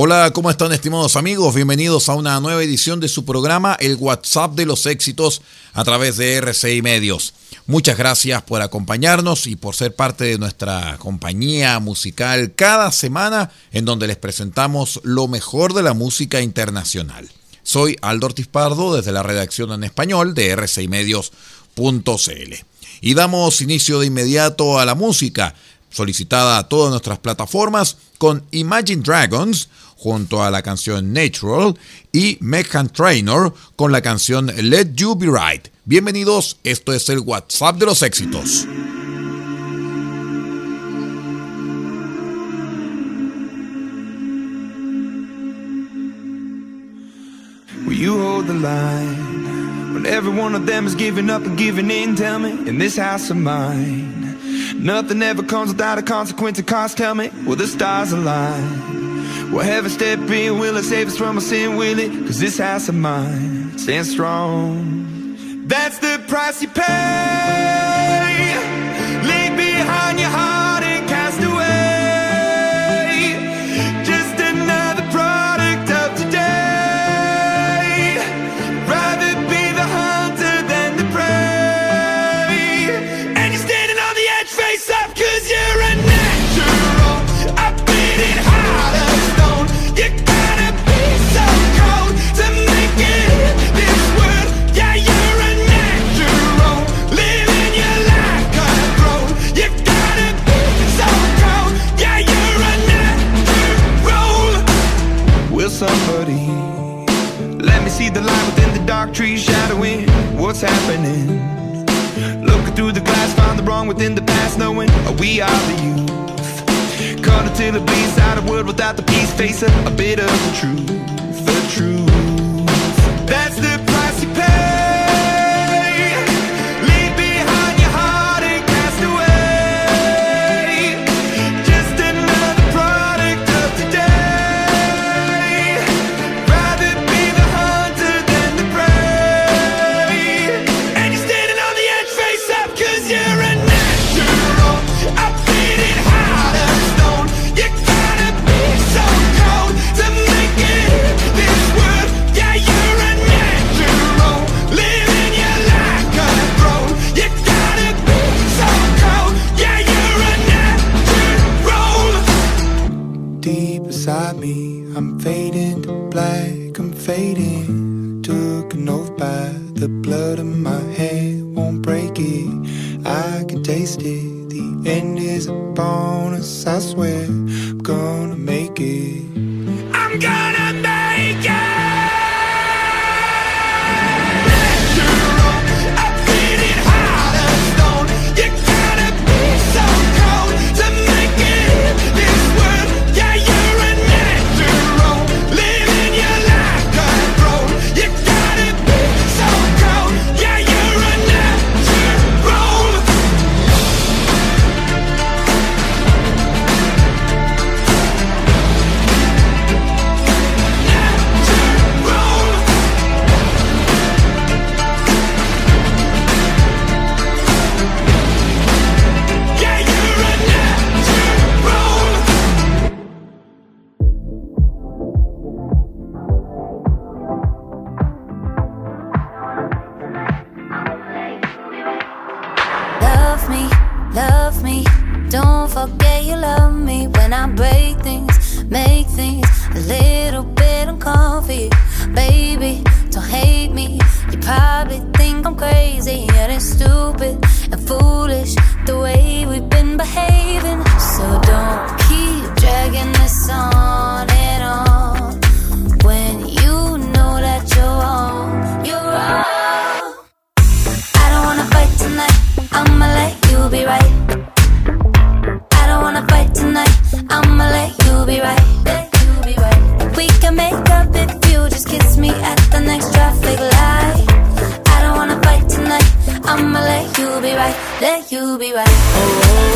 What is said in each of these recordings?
Hola, ¿cómo están estimados amigos? Bienvenidos a una nueva edición de su programa El WhatsApp de los éxitos a través de RCI Medios. Muchas gracias por acompañarnos y por ser parte de nuestra compañía musical cada semana en donde les presentamos lo mejor de la música internacional. Soy Aldo Ortiz Pardo desde la redacción en español de rcimedios.cl. Y damos inicio de inmediato a la música solicitada a todas nuestras plataformas con Imagine Dragons junto a la canción Natural y Megan Trainor con la canción Let You Be Right. Bienvenidos, esto es el WhatsApp de los éxitos. Will you hold the line when every one of them is giving up and giving in? Tell me, in this house of mine, nothing ever comes without a consequence and cost. Tell me, will the stars align? Will heaven step in? Will it save us from our sin? Will it? Cause this house of mine stands strong. That's the price you pay. Leave behind your heart. facing a bit of truth.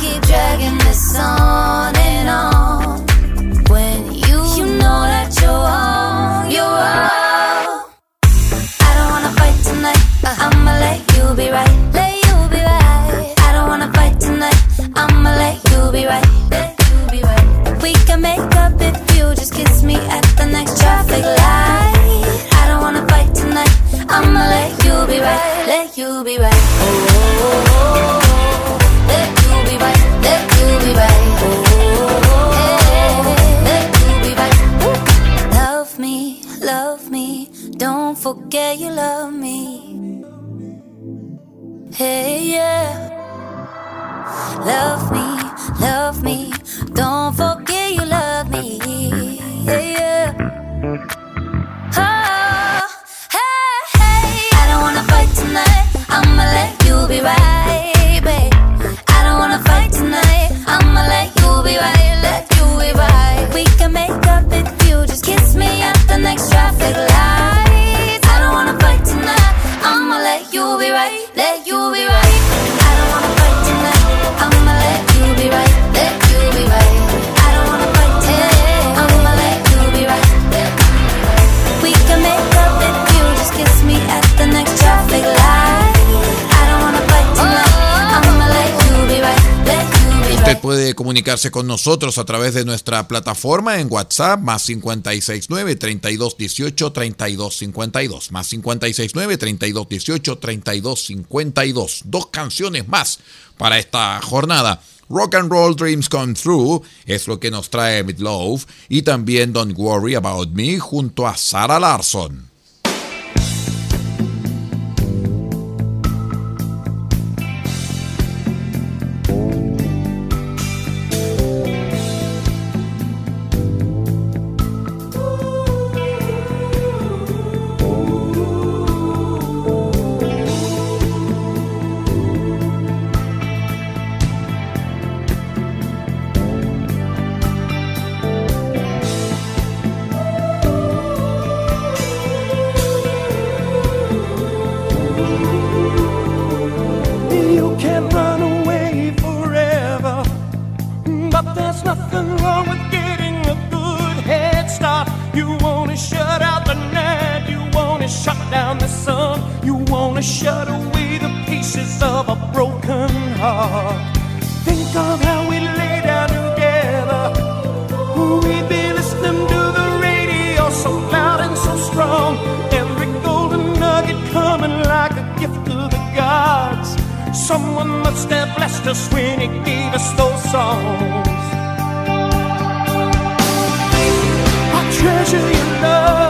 keep dragging this on and on when you, you know that you're wrong, you're wrong. I don't wanna fight tonight. Uh-huh. I'ma let you be right. Let you be right. I don't wanna fight tonight. I'ma let you be right. Let you be right. We can make up if you just kiss me at the next traffic light. I don't wanna fight tonight. I'ma let you be right. Let you be right. comunicarse con nosotros a través de nuestra plataforma en WhatsApp más 569-3218-3252. Más 569-3218-3252. Dos canciones más para esta jornada. Rock and Roll Dreams Come True es lo que nos trae Midlove y también Don't Worry About Me junto a Sarah Larson. You wanna shut away the pieces of a broken heart. Think of how we lay down together. We've been listening to the radio so loud and so strong. Every golden nugget coming like a gift of the gods. Someone must have blessed us when He gave us those songs. I treasure your love.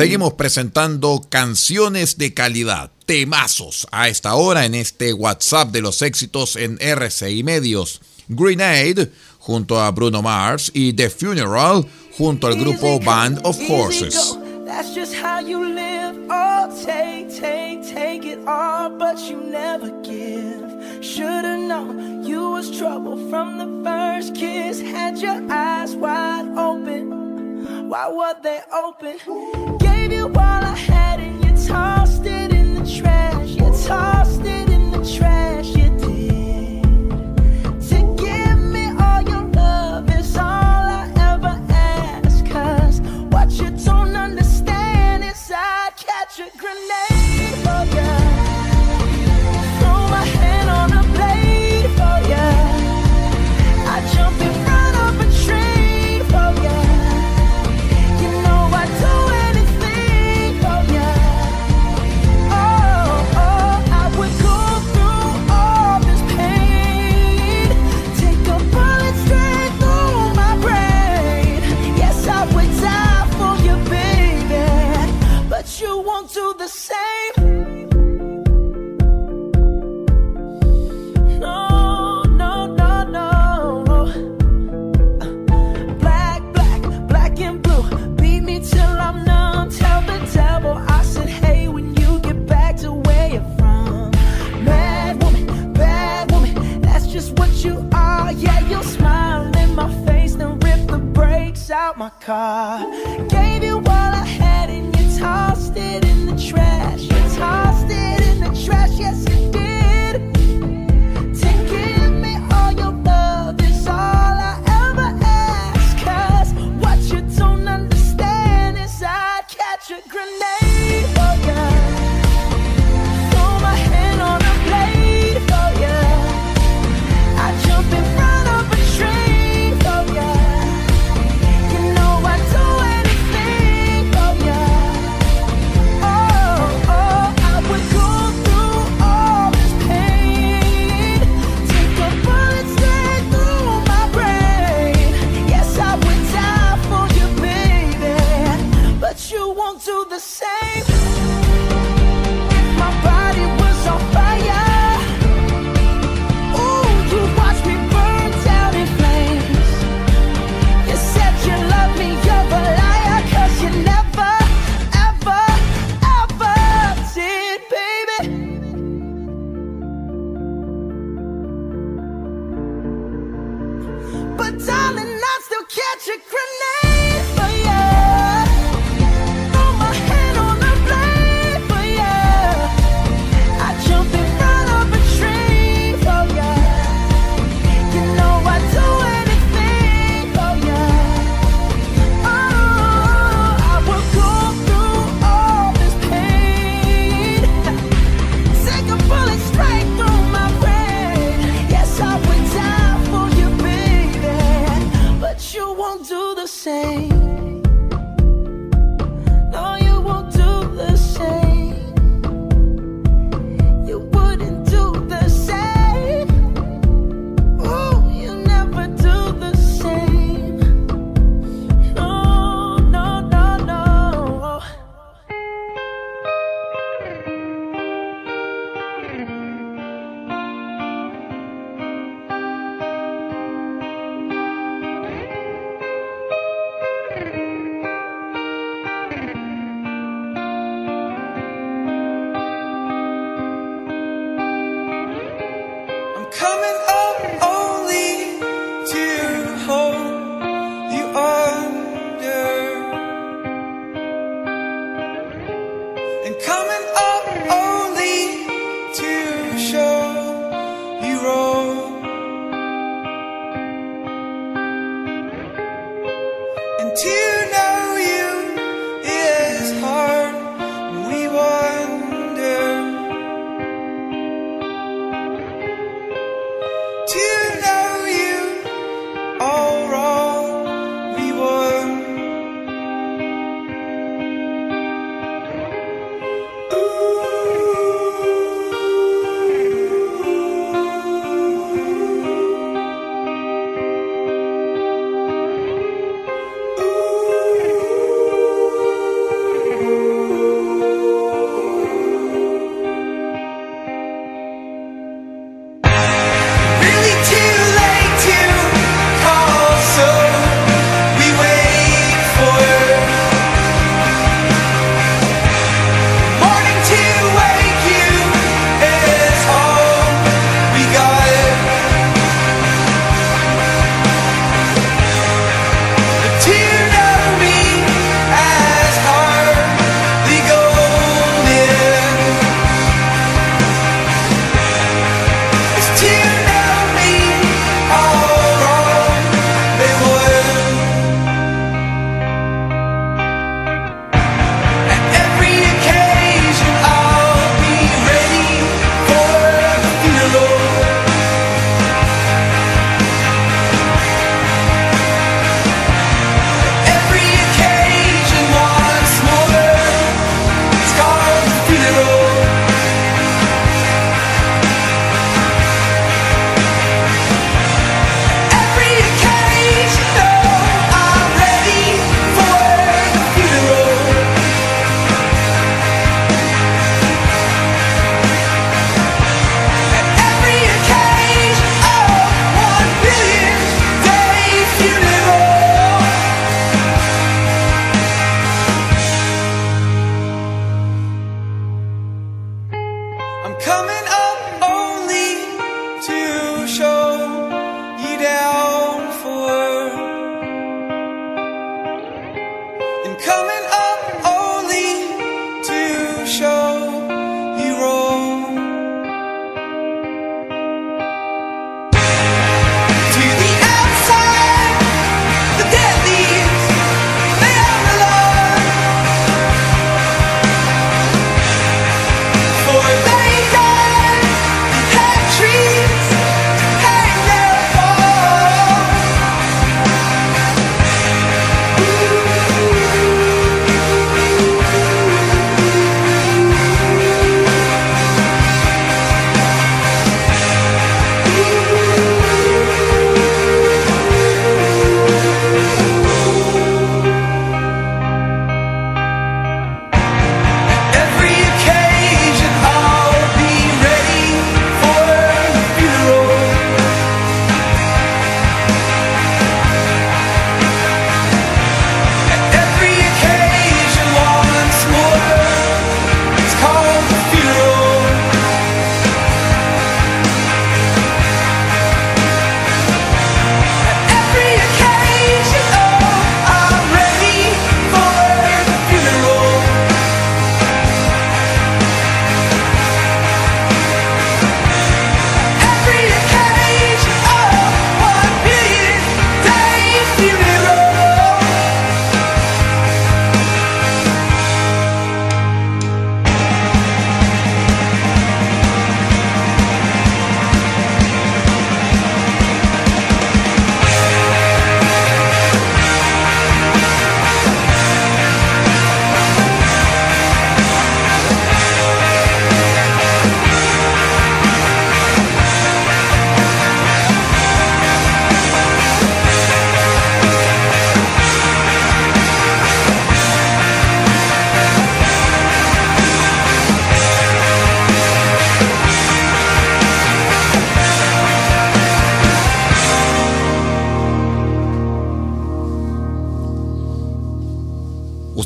Seguimos presentando canciones de calidad, temazos a esta hora en este WhatsApp de los éxitos en RCI Medios. Grenade junto a Bruno Mars y The Funeral junto al grupo Band of Horses. Had your eyes wide open. why were they open? Gave you all I had and you tossed it in the trash. You tossed it in the trash. You did. To give me all your love is all I ever ask. Cause what you don't understand is I'd catch a grenade. say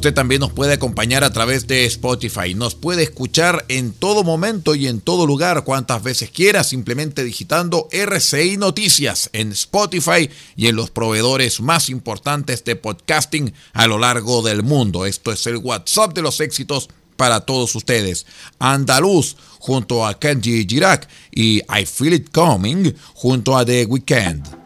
Usted también nos puede acompañar a través de Spotify. Nos puede escuchar en todo momento y en todo lugar, cuantas veces quiera, simplemente digitando RCI Noticias en Spotify y en los proveedores más importantes de podcasting a lo largo del mundo. Esto es el WhatsApp de los éxitos para todos ustedes. Andaluz junto a Kenji Girac y I Feel It Coming junto a The Weeknd.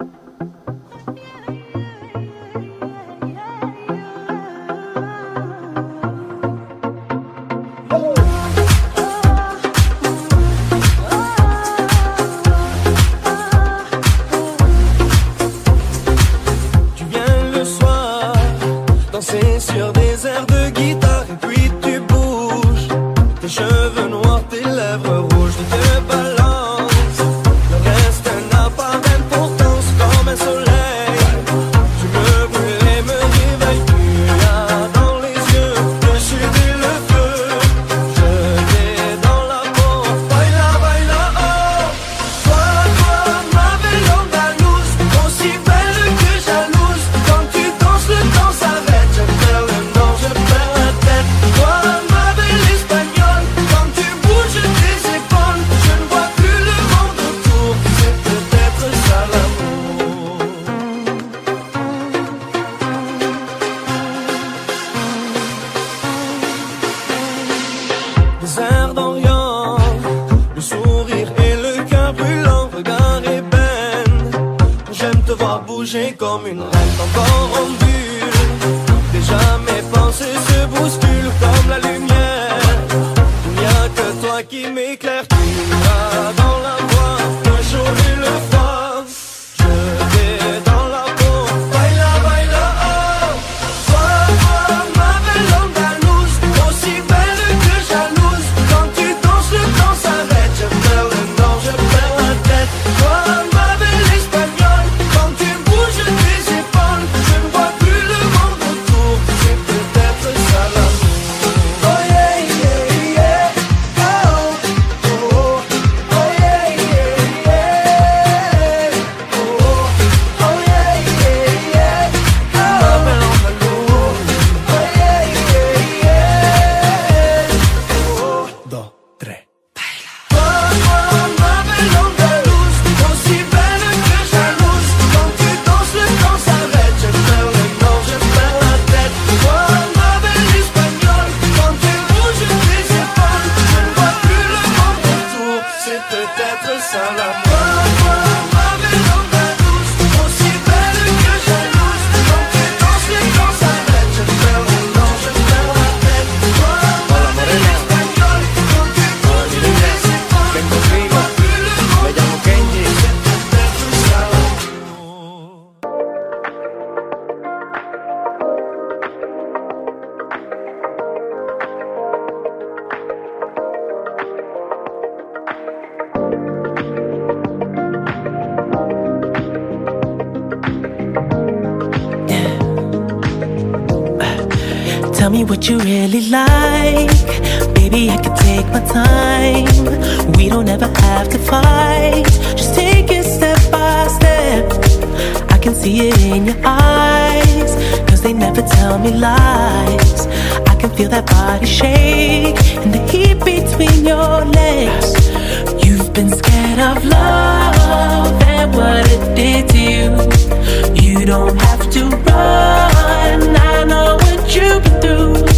Salaam. Maybe I could take my time. We don't ever have to fight. Just take it step by step. I can see it in your eyes. Cause they never tell me lies. I can feel that body shake and the heat between your legs. You've been scared of love and what it did to you. You don't have to run. I know what you've been through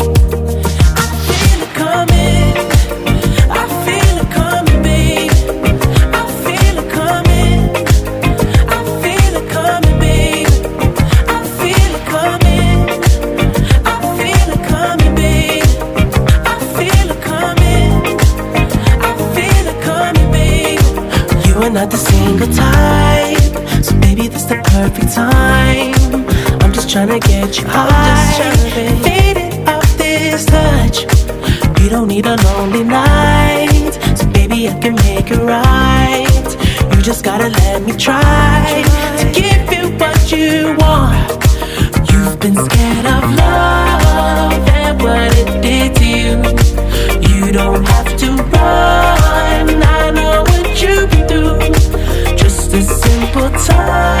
perfect time. I'm just trying to get you high. Faded off this touch. You don't need a lonely night. So, baby, I can make it right. You just gotta let me try to give you what you want. You've been scared of love and what it did to you. You don't have to run. I know what you've been through. Just a simple time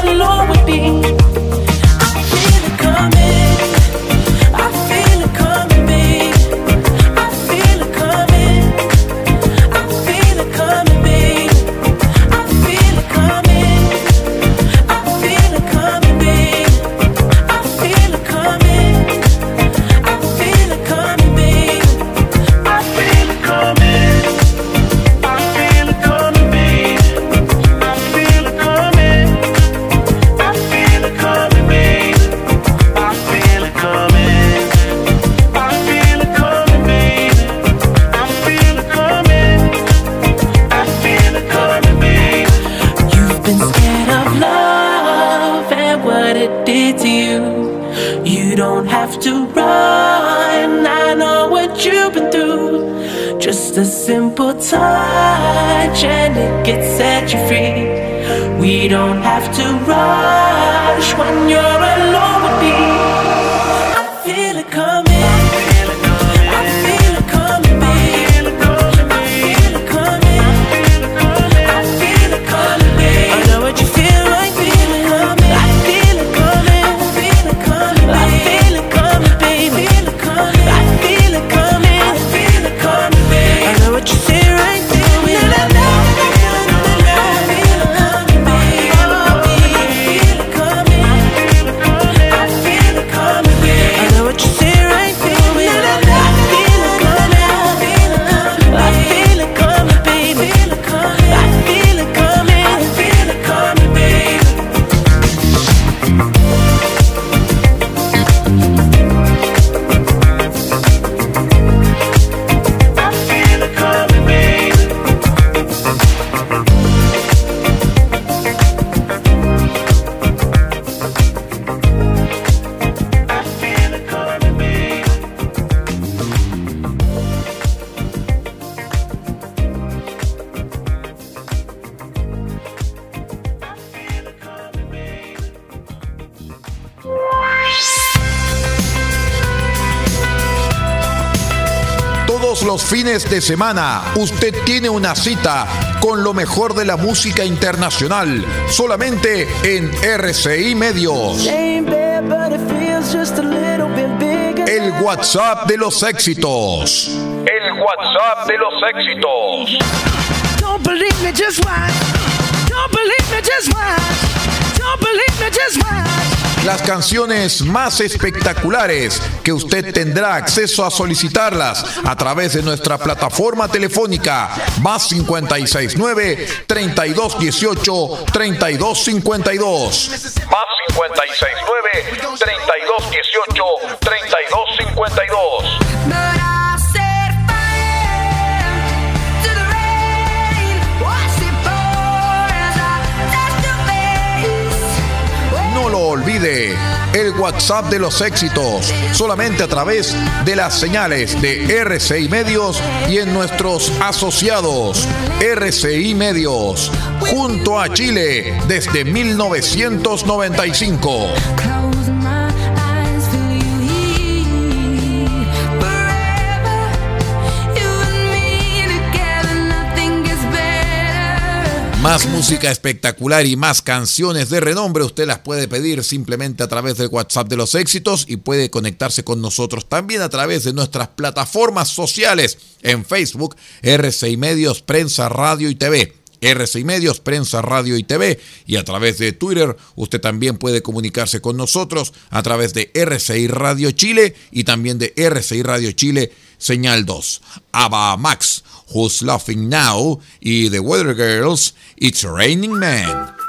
it's you. You don't have to run. I know what you've been through. Just a simple touch and it gets set you free. We don't have to rush when you're alone. Todos los fines de semana usted tiene una cita con lo mejor de la música internacional, solamente en RCI Medios. El WhatsApp de los éxitos. El WhatsApp de los éxitos. Don't believe me, just watch. Don't believe me, just watch. Don't believe me, just watch. Las canciones más espectaculares que usted tendrá acceso a solicitarlas a través de nuestra plataforma telefónica más 569 3218 3252. Más 569 3218 3252. Olvide, el WhatsApp de los éxitos, solamente a través de las señales de RCI Medios y en nuestros asociados RCI Medios, junto a Chile desde 1995. Más música espectacular y más canciones de renombre usted las puede pedir simplemente a través del WhatsApp de los éxitos y puede conectarse con nosotros también a través de nuestras plataformas sociales en Facebook, RCI Medios, Prensa, Radio y TV. RCI Medios, Prensa, Radio y TV y a través de Twitter usted también puede comunicarse con nosotros a través de RCI Radio Chile y también de RCI Radio Chile Señal 2. Ava Max, Who's Laughing Now y The Weather Girls, It's Raining Man.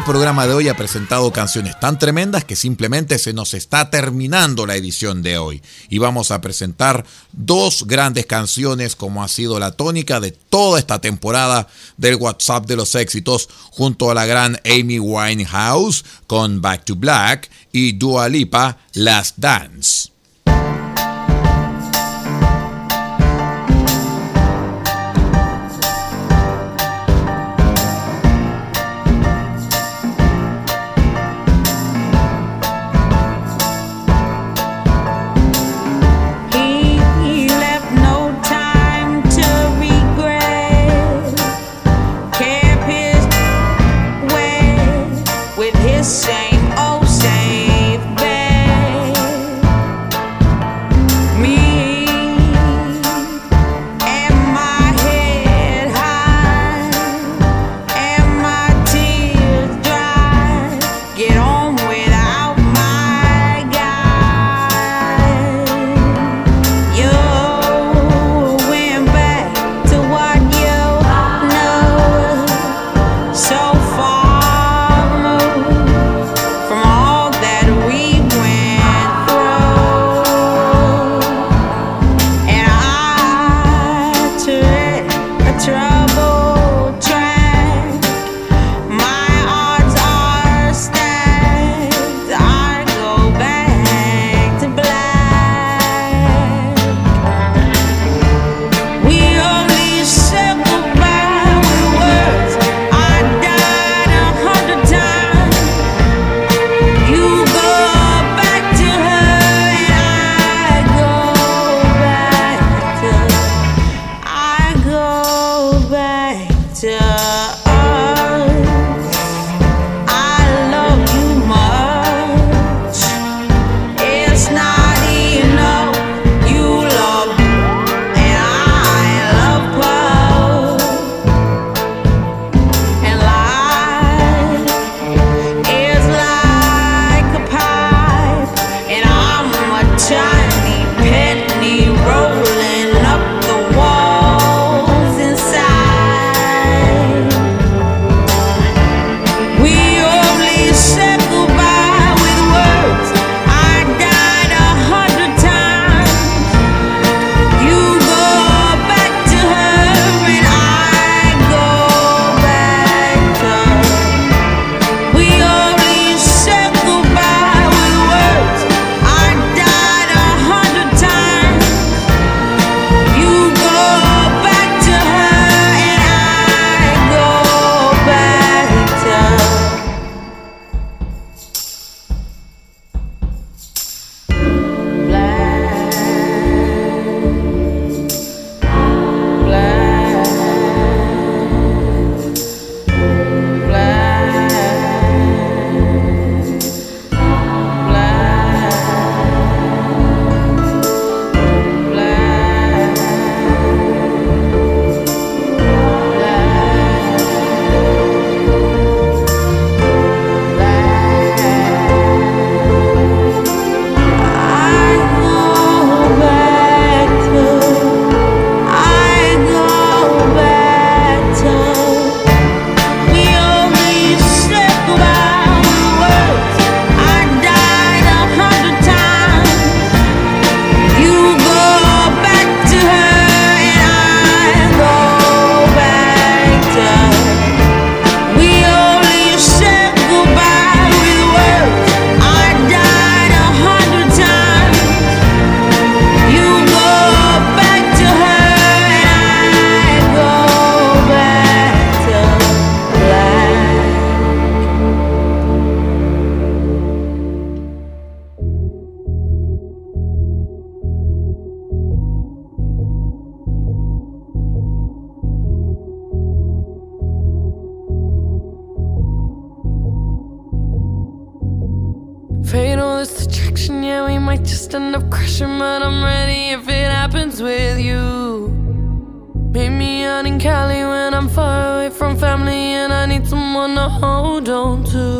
el programa de hoy ha presentado canciones tan tremendas que simplemente se nos está terminando la edición de hoy. Y vamos a presentar dos grandes canciones como ha sido la tónica de toda esta temporada del WhatsApp de los éxitos junto a la gran Amy Winehouse con Back to Black y Dua Lipa Last Dance. It with you. Meet me out in Cali when I'm far away from family and I need someone to hold on to.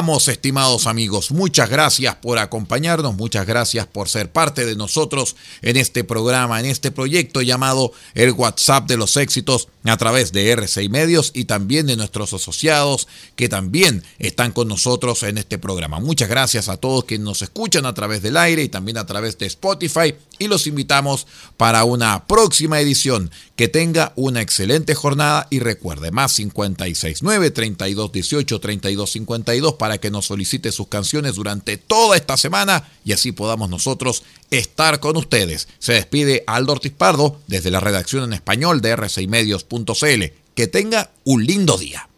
Vamos, estimados amigos. Muchas gracias por acompañarnos, muchas gracias por ser parte de nosotros en este programa, en este proyecto llamado el WhatsApp de los éxitos a través de RCI Medios y también de nuestros asociados que también están con nosotros en este programa. Muchas gracias a todos que nos escuchan a través del aire y también a través de Spotify y los invitamos para una próxima edición. Que tenga una excelente jornada y recuerde más 569 32 18 32 52 que nos solicite sus canciones durante toda esta semana y así podamos nosotros estar con ustedes. Se despide Aldo Ortiz Pardo desde la redacción en español de r6medios.cl. Que tenga un lindo día.